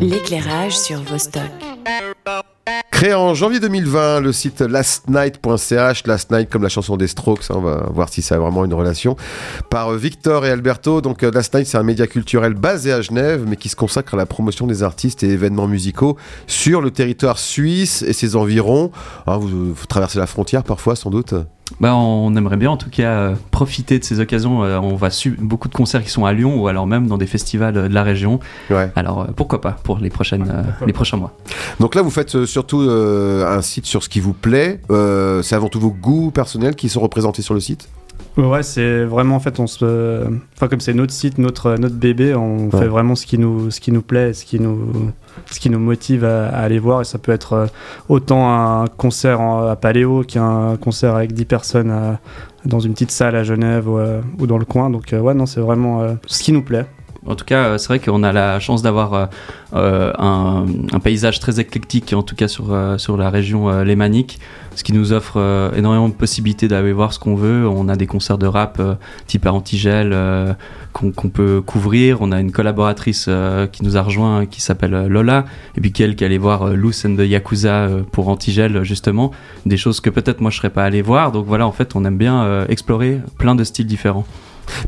L'éclairage sur Vostok. Créé en janvier 2020, le site lastnight.ch, Last Night comme la chanson des Strokes, hein, on va voir si ça a vraiment une relation, par Victor et Alberto. Donc euh, Last Night, c'est un média culturel basé à Genève, mais qui se consacre à la promotion des artistes et événements musicaux sur le territoire suisse et ses environs. Hein, vous traversez la frontière parfois, sans doute bah, on aimerait bien en tout cas euh, profiter de ces occasions. Euh, on va beaucoup de concerts qui sont à Lyon ou alors même dans des festivals euh, de la région. Ouais. Alors pourquoi pas pour les, prochaines, les prochains mois. Donc là, vous faites surtout un site sur ce qui vous plaît. c'est avant tout vos goûts personnels qui sont représentés sur le site? Ouais, c'est vraiment en fait, on se, enfin comme c'est notre site, notre notre bébé, on Ouais. fait vraiment ce qui nous ce qui nous plaît, ce qui nous ce qui nous motive à, à aller voir. Et ça peut être euh, autant un concert en- à Paléo qu'un concert avec 10 personnes à- dans une petite salle à Genève ou, euh, ou dans le coin. Donc euh, ouais, non, c'est vraiment euh, ce qui nous plaît. En tout cas, euh, c'est vrai qu'on a la chance d'avoir euh, euh, un, paysage très éclectique, en tout cas sur, sur la région lémanique, ce qui nous offre énormément de possibilités d'aller voir ce qu'on veut. On a des concerts de rap type Antigel qu'on peut couvrir. On a une collaboratrice qui nous a rejoint qui s'appelle Lola, et puis qu'elle qui allait voir Loose and the Yakuza pour Antigel, justement. Des choses que peut-être moi je serais pas allé voir. Donc voilà, en fait, on aime bien explorer plein de styles différents.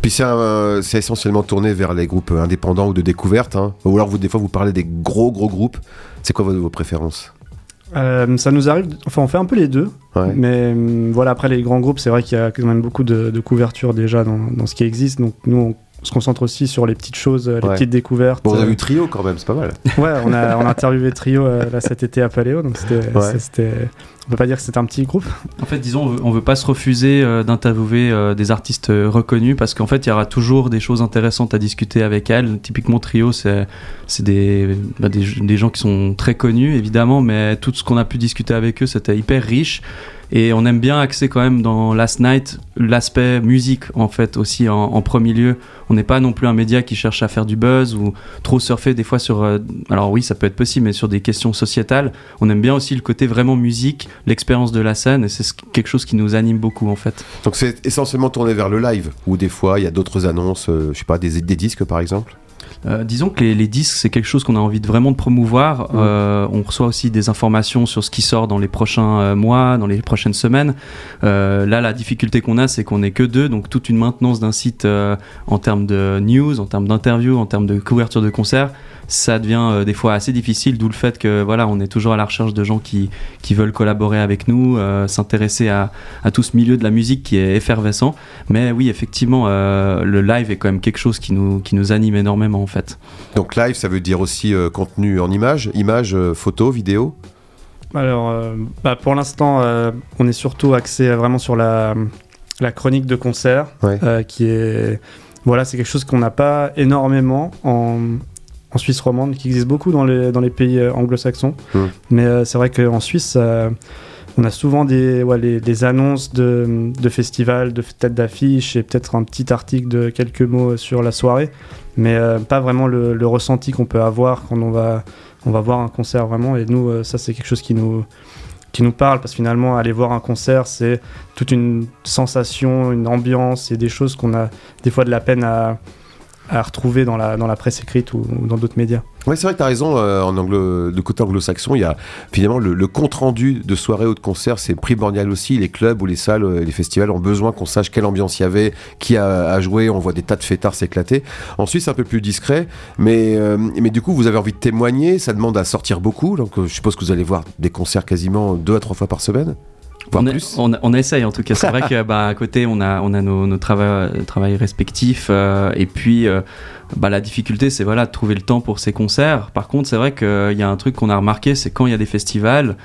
Puis c'est un- c'est essentiellement tourné vers les groupes indépendants ou de découverte. hein. Ou alors vous, des fois, vous parlez des gros, gros groupes. C'est quoi vos, vos préférences? Euh, ça nous arrive, enfin on fait un peu les deux. Ouais. Mais hum, voilà, après les grands groupes, c'est vrai qu'il y a quand même beaucoup de, de couverture déjà dans, dans ce qui existe. Donc nous, on se concentre aussi sur les petites choses, euh, les Ouais. petites découvertes. Bon, on a Euh, vu Trio quand même, c'est pas mal. Ouais, on a, on a interviewé Trio euh, là cet été à Paléo, donc c'était, Ouais. C'est- on peut pas dire que c'était un petit groupe. En fait, disons, on veut, on veut pas se refuser euh, d'interviewer euh, des artistes euh, reconnus parce qu'en fait, il y aura toujours des choses intéressantes à discuter avec elles. Typiquement, Trio, c'est c'est des, bah, des, gens qui sont très connus, évidemment, mais tout ce qu'on a pu discuter avec eux, c'était hyper riche. Et on aime bien axer quand même dans Last Night l'aspect musique, en fait, aussi en, premier lieu. On n'est pas non plus un média qui cherche à faire du buzz ou trop surfer des fois sur. alors oui, ça peut être possible, mais sur des questions sociétales. On aime bien aussi le côté vraiment musique, l'expérience de la scène, et c'est ce- quelque chose qui nous anime beaucoup en fait. Donc c'est essentiellement tourné vers le live. Ou des fois, il y a d'autres annonces, euh, je sais pas, des, des disques par exemple? Euh, disons que les, les disques, c'est quelque chose qu'on a envie de vraiment de promouvoir. Euh, on reçoit aussi des informations sur ce qui sort dans les prochains euh, mois, dans les prochaines semaines. Là, la difficulté qu'on a, c'est qu'on n'est que deux, donc toute une maintenance d'un site en termes de news, en termes d'interviews, en termes de couverture de concerts, ça devient euh, des fois assez difficile, d'où le fait que voilà, on est toujours à la recherche de gens qui, qui veulent collaborer avec nous, euh, s'intéresser à, à tout ce milieu de la musique qui est effervescent. Mais oui, effectivement, euh, le live est quand même quelque chose qui nous, qui nous anime énormément en fait. Donc live, ça veut dire aussi euh, contenu en images, images, euh, photos, vidéos. Alors, euh, bah, pour l'instant, euh, on est surtout axé euh, vraiment sur la, la chronique de concert, Ouais. euh, qui est, voilà, c'est quelque chose qu'on n'a pas énormément en, en Suisse romande, qui existe beaucoup dans les, dans les pays euh, anglo-saxons. Mm. Mais euh, c'est vrai qu'en Suisse, euh, on a souvent des, ouais, les, annonces de, de festivals, de têtes d'affiches et peut-être un petit article de quelques mots sur la soirée, mais euh, pas vraiment le, le ressenti qu'on peut avoir quand on va, on va voir un concert vraiment. Et nous, ça, c'est quelque chose qui nous, qui nous parle parce que finalement, aller voir un concert, c'est toute une sensation, une ambiance et des choses qu'on a des fois de la peine à, à retrouver dans la, dans la presse écrite ou, dans d'autres médias. Ouais, c'est vrai que tu as raison. euh, en anglo, de côté anglo-saxon, il y a finalement le, compte-rendu de soirée ou de concert, c'est primordial aussi. Les clubs ou les salles, euh, les festivals ont besoin qu'on sache quelle ambiance il y avait, qui a, joué. On voit des tas de fêtards s'éclater. En Suisse, c'est un peu plus discret, mais, euh, mais du coup, vous avez envie de témoigner. Ça demande à sortir beaucoup. Donc, euh, je suppose que vous allez voir des concerts quasiment deux à trois fois par semaine, on, essaye en tout cas. C'est vrai que bah, à côté, on a, on a nos, nos travaux travail respectifs. euh, et puis, euh, bah, la difficulté, c'est voilà, de trouver le temps pour ces concerts. Par contre, c'est vrai qu'il y a un truc qu'on a remarqué, c'est quand il y a des festivals,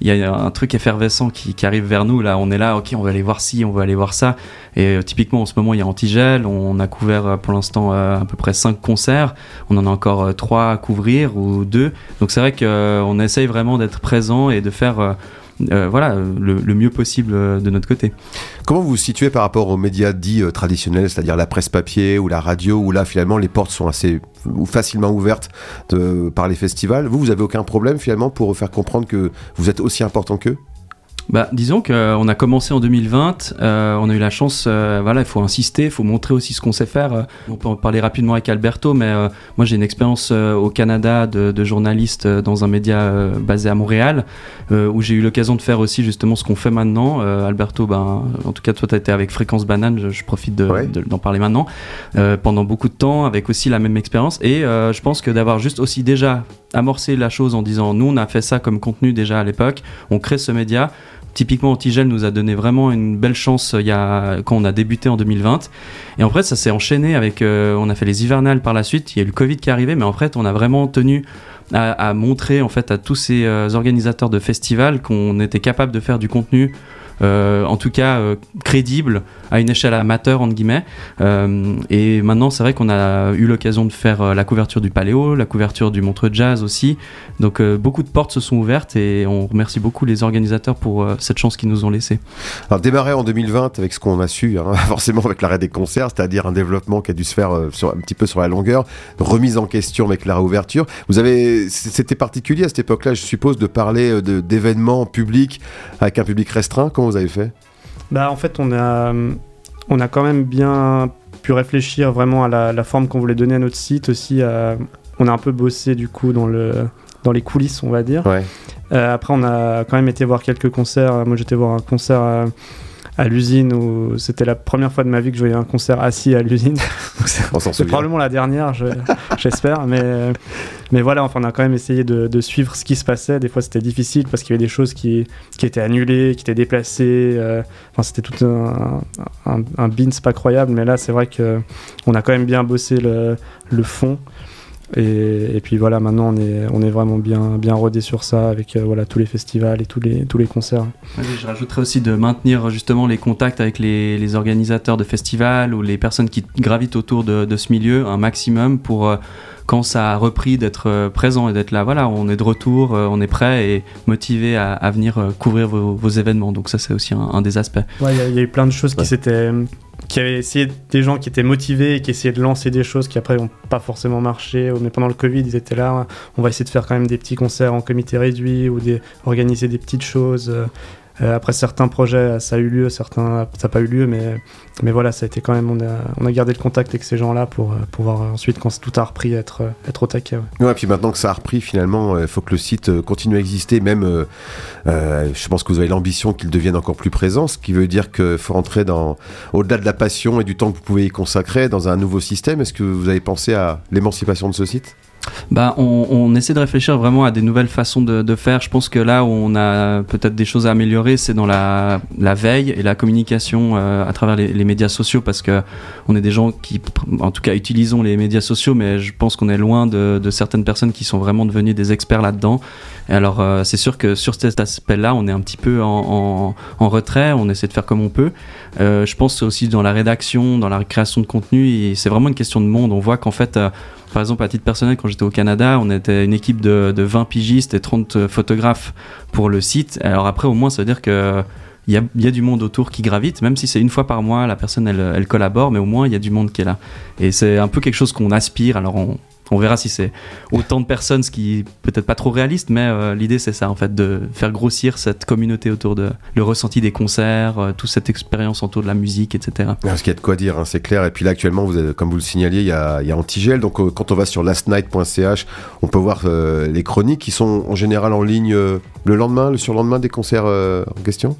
il y a un truc effervescent qui, qui arrive vers nous. Là, on est là, ok, on va aller voir ci, on va aller voir ça. Et euh, typiquement, en ce moment, il y a Antigel. On a couvert euh, pour l'instant euh, à peu près 5 concerts. On en a encore 3 à couvrir ou 2. Donc, c'est vrai qu'on essaye vraiment d'être présent et de faire. Euh, voilà, le, mieux possible euh, de notre côté. Comment vous vous situez par rapport aux médias dits euh, traditionnels, c'est-à-dire la presse papier ou la radio, où là finalement les portes sont assez facilement ouvertes par les festivals? Vous, vous avez aucun problème finalement pour faire comprendre que vous êtes aussi important qu'eux? Bah, disons qu'on a commencé en 2020, euh, on a eu la chance, euh, voilà, il faut insister, il faut montrer aussi ce qu'on sait faire. Euh, on peut en parler rapidement avec Alberto, mais euh, moi j'ai une expérience euh, au Canada de, de journaliste euh, dans un média euh, basé à Montréal, euh, où j'ai eu l'occasion de faire aussi justement ce qu'on fait maintenant. Euh, Alberto, ben, en tout cas toi tu as été avec Fréquence Banane, je, je profite de- Ouais. de- d'en parler maintenant, euh, pendant beaucoup de temps, avec aussi la même expérience. Et euh, je pense que d'avoir juste aussi déjà amorcé la chose en disant, nous on a fait ça comme contenu déjà à l'époque, on crée ce média. Typiquement, Antigel nous a donné vraiment une belle chance euh, il y a, quand on a débuté en 2020. Et en fait, ça s'est enchaîné avec. euh, on a fait les hivernales par la suite. Il y a eu le Covid qui est arrivé, mais en fait, on a vraiment tenu à, montrer en fait à tous ces euh, organisateurs de festivals qu'on était capable de faire du contenu. Euh, en tout cas euh, crédible à une échelle amateur entre guillemets Euh, et maintenant c'est vrai qu'on a eu l'occasion de faire la couverture du Paléo la couverture du Montreux Jazz aussi donc beaucoup de portes se sont ouvertes et on remercie beaucoup les organisateurs pour cette chance qu'ils nous ont laissée. Alors démarrer en 2020 avec ce qu'on a su, hein, forcément avec l'arrêt des concerts, c'est-à-dire un développement qui a dû se faire un petit peu sur la longueur, remise en question avec la réouverture. Vous avez, c'était particulier à cette époque-là, je suppose, de parler d'événements publics avec un public restreint. Comment vous avez fait? Bah, en fait, on a, on a quand même bien pu réfléchir vraiment à la, la forme qu'on voulait donner à notre site aussi. à- on a un peu bossé du coup dans, le, dans les coulisses, on va dire. Ouais. Euh, après, on a quand même été voir quelques concerts. Moi, j'étais voir un concert à, l'usine où c'était la première fois de ma vie que je voyais un concert assis à l'usine. C'est- probablement la dernière, je- j'espère. Mais, mais voilà, enfin, on a quand même essayé de, de suivre ce qui se passait. Des fois, c'était difficile parce qu'il y avait des choses qui, qui étaient annulées, qui étaient déplacées. euh, Enfin, c'était tout un, un, un beans pas croyable. Mais là, c'est vrai que on a quand même bien bossé le, le fond. Et, et puis voilà, maintenant on est, on est vraiment bien, bien rodé sur ça avec euh, voilà, tous les festivals et tous les, tous les concerts. Oui, je rajouterais aussi de maintenir justement les contacts avec les, les organisateurs de festivals ou les personnes qui gravitent autour de, de ce milieu un maximum pour euh, quand ça a repris d'être euh, présent et d'être là. Voilà, on est de retour, on est prêt et motivé à, à venir couvrir vos, vos événements. Donc ça c'est aussi un, un des aspects. Ouais, il y a- il y, a eu plein de choses Ouais. qui s'étaient. Qui avaient essayé, des gens qui étaient motivés et qui essayaient de lancer des choses qui après n'ont pas forcément marché. Mais pendant le Covid, ils étaient là. On va essayer de faire quand même des petits concerts en comité réduit ou des, organiser des petites choses. Euh, après certains projets, ça a eu lieu, certains, ça n'a pas eu lieu, mais, mais voilà, ça a été quand même. On a, on a gardé le contact avec ces gens-là pour euh, pouvoir ensuite, quand tout a repris, être, euh, être au taquet. ouais. Ouais, puis maintenant que ça a repris, finalement, il faut que le site continue à exister. Même, je pense que vous avez l'ambition qu'il devienne encore plus présent, ce qui veut dire qu'il faut rentrer dans, au-delà de la passion et du temps que vous pouvez y consacrer, dans un nouveau système. Est-ce que vous avez pensé à l'émancipation de ce site? Bah, on, essaie de réfléchir vraiment à des nouvelles façons de, faire. Je pense que là où on a peut-être des choses à améliorer, c'est dans la, veille et la communication euh, à travers les, médias sociaux, parce que on est des gens qui, en tout cas, utilisons les médias sociaux, mais je pense qu'on est loin de, certaines personnes qui sont vraiment devenues des experts là-dedans. Alors, euh, c'est sûr que sur cet aspect-là, on est un petit peu en, retrait. On essaie de faire comme on peut. Euh, je pense aussi dans la rédaction, dans la création de contenu, c'est vraiment une question de monde. On voit qu'en fait, par exemple, à titre personnel, quand au Canada, on était une équipe de, de 20 pigistes et 30 photographes pour le site. Alors après, au moins, ça veut dire que il y a, il y a du monde autour qui gravite, même si c'est une fois par mois, la personne elle, elle collabore, mais au moins il y a du monde qui est là. Et c'est un peu quelque chose qu'on aspire. Alors on, on verra si c'est autant de personnes, ce qui peut-être pas trop réaliste, mais euh, l'idée c'est ça en fait, de faire grossir cette communauté autour de le ressenti des concerts, euh, toute cette expérience autour de la musique, etc. Parce qu'il y a de quoi dire, hein, c'est clair. Et puis là, actuellement, comme vous le signaliez, il y a, Antigel. Donc, euh, quand on va sur lastnight.ch, on peut voir les chroniques qui sont en général en ligne le lendemain, le surlendemain des concerts en question?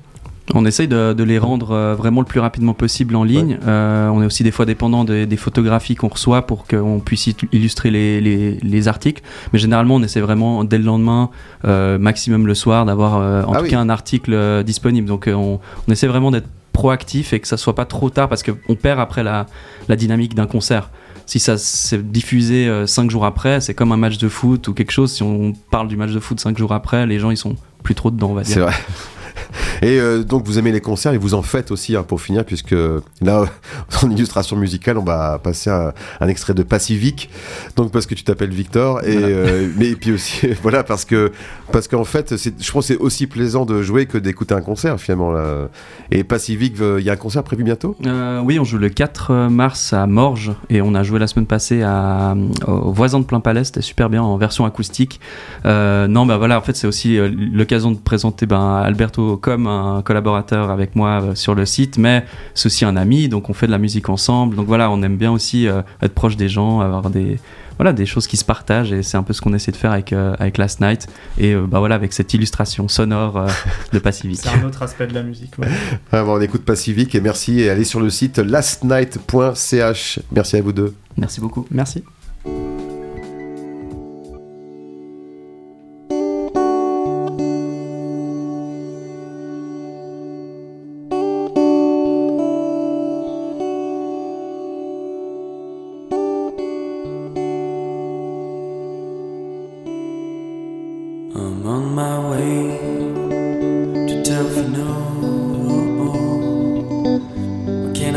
On essaye de, de les rendre euh, vraiment le plus rapidement possible en ligne. Euh, on est aussi des fois dépendant des, des photographies qu'on reçoit pour qu'on puisse il- illustrer les, les- les articles. Mais généralement, on essaie vraiment dès le lendemain, euh, maximum le soir, d'avoir euh, en Ah tout oui. cas un article euh, disponible. Donc euh, on, on essaie vraiment d'être proactif et que ça soit pas trop tard parce qu'on perd après la, la dynamique d'un concert. Si ça s'est diffusé euh, cinq jours après, c'est comme un match de foot ou quelque chose. Si on parle du match de foot cinq jours après, les gens ils sont plus trop dedans, on va C'est dire. vrai. Et euh, donc vous aimez les concerts et vous en faites aussi hein, pour finir puisque là en illustration musicale on va passer un, un extrait de Pacifique donc parce que tu t'appelles Victor et Voilà. euh, mais et puis aussi voilà parce que parce qu'en fait je pense que c'est aussi plaisant de jouer que d'écouter un concert finalement là. et Pacifique euh, il y a un concert prévu bientôt? Euh, oui, on joue le 4 mars à Morges et on a joué la semaine passée à, au voisin de plein palais, c'était super bien en version acoustique. Non, bah voilà, en fait, c'est aussi l'occasion de présenter ben, Alberto comme un collaborateur avec moi euh, sur le site, mais c'est aussi un ami, donc on fait de la musique ensemble. Donc voilà, on aime bien aussi euh, être proche des gens, avoir des, voilà, des choses qui se partagent et c'est un peu ce qu'on essaie de faire avec, euh, avec Last Night et bah voilà avec cette illustration sonore de Pacific. c'est un autre aspect de la musique. Bon, on écoute Pacific et merci et allez sur le site lastnight.ch. Merci à vous deux. Merci beaucoup. Merci.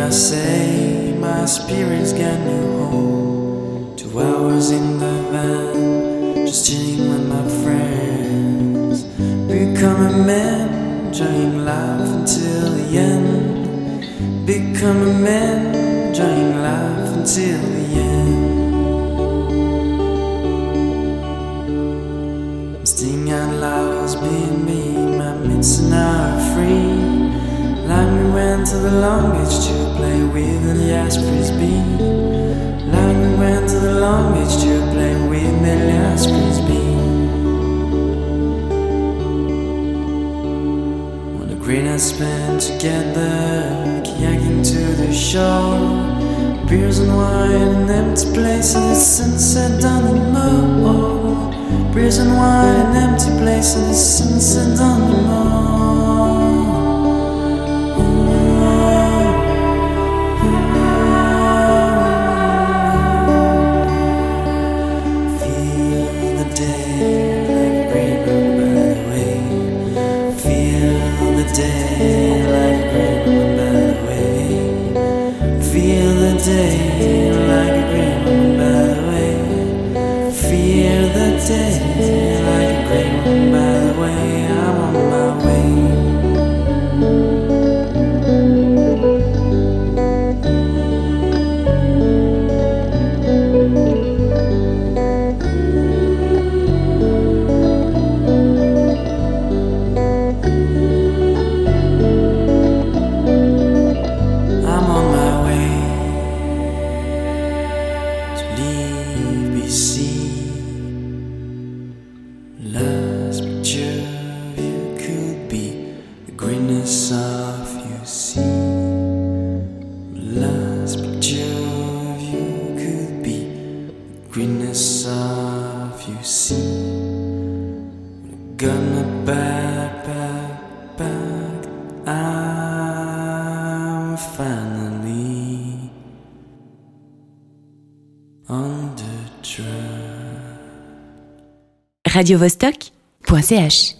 I say my spirits get new no home. Two hours in the van, just chilling with my friends. Become a man, enjoying life until the end. Become a man, enjoying life until the end. Sting out loud has been me, my mitts and are free to the long beach to play with the yes frisbee. we went to the long beach to play with the last frisbee. When the green has been together, kayaking to the shore, beers and wine in empty places, sunset down the moor. Beers and wine in empty places, sunset down the moor. day. radiovostok.ch